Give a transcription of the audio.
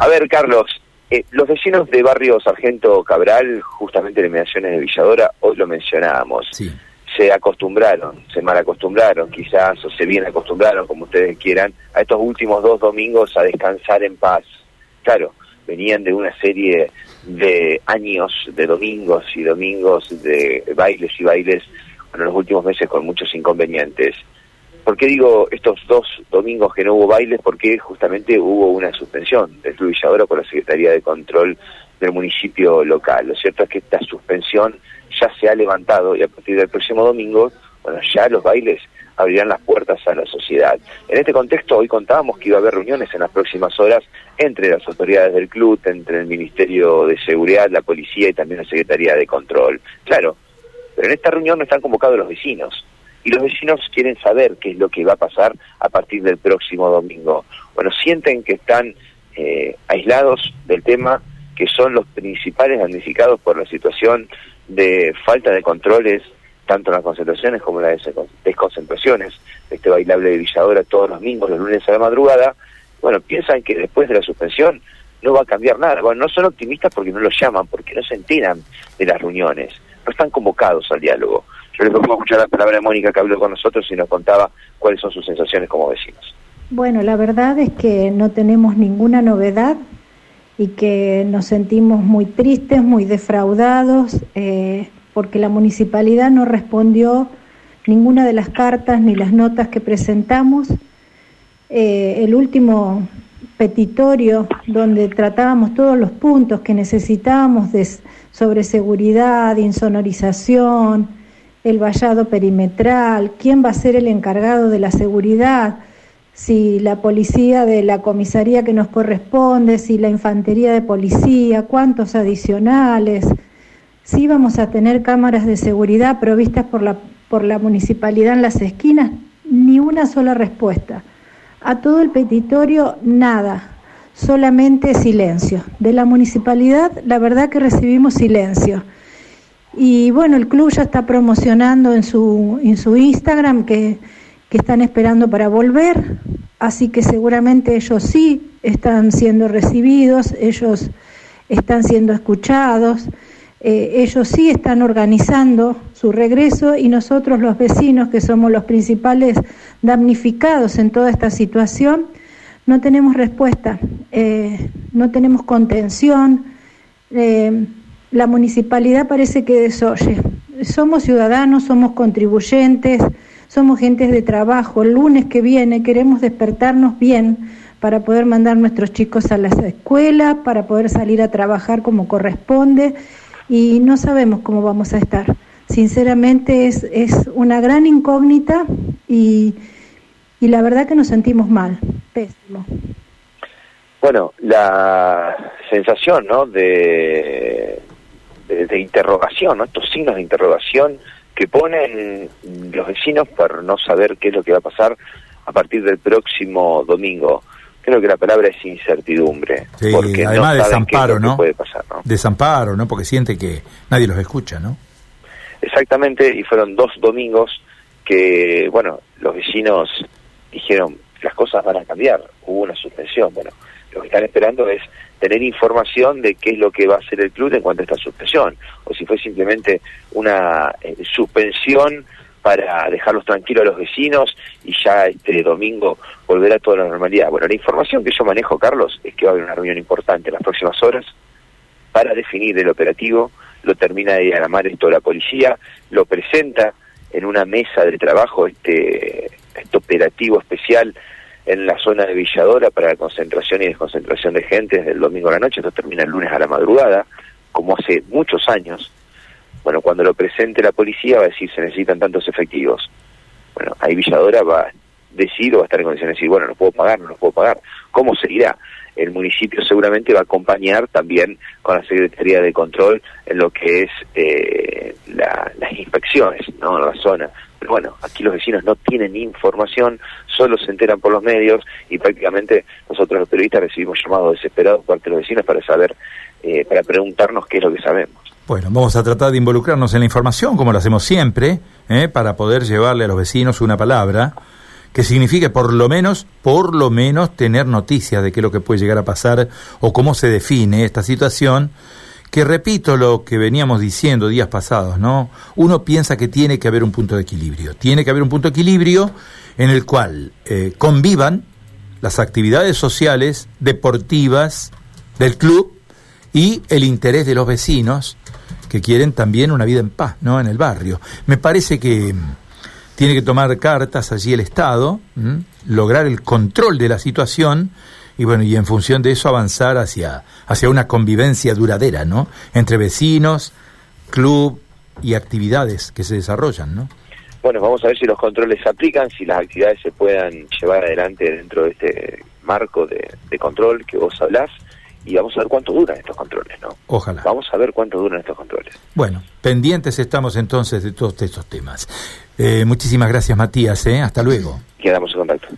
A ver, Carlos, eh, los vecinos de barrio Sargento Cabral, justamente en inmediaciones de Villadora, hoy lo mencionábamos. Se acostumbraron, se mal acostumbraron quizás, o se bien acostumbraron, como ustedes quieran, a estos últimos dos domingos a descansar en paz. Claro, venían de una serie de años de domingos y domingos de bailes y bailes, en los últimos meses con muchos inconvenientes. ¿Por qué digo estos dos domingos que no hubo bailes? Porque justamente hubo una suspensión del Club Villadora por la Secretaría de Control del municipio local. Lo cierto es que esta suspensión ya se ha levantado y a partir del próximo domingo, bueno, ya los bailes abrirán las puertas a la sociedad. En este contexto, hoy contábamos que iba a haber reuniones en las próximas horas entre las autoridades del club, entre el Ministerio de Seguridad, la Policía y también la Secretaría de Control. Claro, pero en esta reunión no están convocados los vecinos. Y los vecinos quieren saber qué es lo que va a pasar a partir del próximo domingo. Bueno, sienten que están eh, aislados del tema, que son los principales damnificados por la situación de falta de controles, tanto en las concentraciones como en las desconcentraciones, este bailable de Villadora todos los domingos, los lunes a la madrugada, bueno, piensan que después de la suspensión no va a cambiar nada. Bueno, no son optimistas porque no lo llaman, porque no se enteran de las reuniones, no están convocados al diálogo. Yo les propongo escuchar la palabra de Mónica que habló con nosotros y nos contaba cuáles son sus sensaciones como vecinos. Bueno, la verdad es que no tenemos ninguna novedad y que nos sentimos muy tristes, muy defraudados, eh, porque la municipalidad no respondió ninguna de las cartas ni las notas que presentamos. Eh, el último petitorio donde tratábamos todos los puntos que necesitábamos sobre seguridad, insonorización, el vallado perimetral, quién va a ser el encargado de la seguridad, si la policía de la comisaría que nos corresponde, si la infantería de policía, cuántos adicionales, si vamos a tener cámaras de seguridad provistas por la, por la municipalidad en las esquinas, ni una sola respuesta. A todo el petitorio, nada, solamente silencio. De la municipalidad, la verdad que recibimos silencio. Y bueno, el club ya está promocionando en su, en su Instagram que, que están esperando para volver, así que seguramente ellos sí están siendo recibidos, ellos están siendo escuchados, eh, ellos sí están organizando su regreso y nosotros los vecinos, que somos los principales damnificados en toda esta situación, no tenemos respuesta, eh, no tenemos contención. Eh, la municipalidad parece que desoye. Somos ciudadanos, somos contribuyentes, somos gentes de trabajo. El lunes que viene queremos despertarnos bien para poder mandar nuestros chicos a la escuela, para poder salir a trabajar como corresponde y no sabemos cómo vamos a estar. Sinceramente es, es una gran incógnita y, y la verdad que nos sentimos mal, pésimo. Bueno, la sensación ¿no? de, de, interrogación, ¿no? estos signos de interrogación que ponen los vecinos por no saber qué es lo que va a pasar a partir del próximo domingo. Creo que la palabra es incertidumbre. porque además no desamparo, ¿no? Puede pasar, ¿no? Desamparo, ¿no? Porque siente que nadie los escucha, ¿no? Exactamente, y fueron dos domingos que, bueno, los vecinos dijeron, las cosas van a cambiar, hubo una suspensión. Bueno, lo que están esperando es tener información de qué es lo que va a hacer el club en cuanto a esta suspensión, o si fue simplemente una eh, suspensión para dejarlos tranquilos a los vecinos y ya este domingo volver a toda la normalidad. Bueno, la información que yo manejo, Carlos, es que va a haber una reunión importante en las próximas horas para definir el operativo, lo termina de diagramar esto la policía, lo presenta en una mesa de trabajo este, este operativo especial en la zona de Villadora para la concentración y desconcentración de gente desde el domingo a la noche, esto termina el lunes a la madrugada, como hace muchos años. Bueno, cuando lo presente la policía va a decir se necesitan tantos efectivos. Bueno, ahí Villadora va a decir o va a estar en condiciones de decir, bueno, no puedo pagar, no lo puedo pagar. ¿Cómo seguirá? El municipio seguramente va a acompañar también con la Secretaría de Control en lo que es eh, las inspecciones, ¿no? En la zona pero bueno, aquí los vecinos no tienen información, solo se enteran por los medios y prácticamente nosotros los periodistas recibimos llamados desesperados por parte de los vecinos para saber, eh, para preguntarnos qué es lo que sabemos. Bueno, vamos a tratar de involucrarnos en la información, como lo hacemos siempre, eh, para poder llevarle a los vecinos una palabra que signifique por lo menos, por lo menos tener noticias de qué es lo que puede llegar a pasar o cómo se define esta situación, que repito lo que veníamos diciendo días pasados, ¿no? Uno piensa que tiene que haber un punto de equilibrio, tiene que haber un punto de equilibrio en el cual eh, convivan las actividades sociales, deportivas del club y el interés de los vecinos que quieren también una vida en paz, ¿no? En el barrio. Me parece que mm, tiene que tomar cartas allí el Estado, lograr el control de la situación y bueno, y en función de eso avanzar hacia, hacia una convivencia duradera, ¿no? Entre vecinos, club y actividades que se desarrollan, ¿no? Bueno, vamos a ver si los controles se aplican, si las actividades se puedan llevar adelante dentro de este marco de, de control que vos hablás y vamos a ver cuánto duran estos controles, ¿no? Ojalá. Vamos a ver cuánto duran estos controles. Bueno, pendientes estamos entonces de todos estos temas. Eh, muchísimas gracias, Matías, ¿eh? Hasta luego. Quedamos en contacto.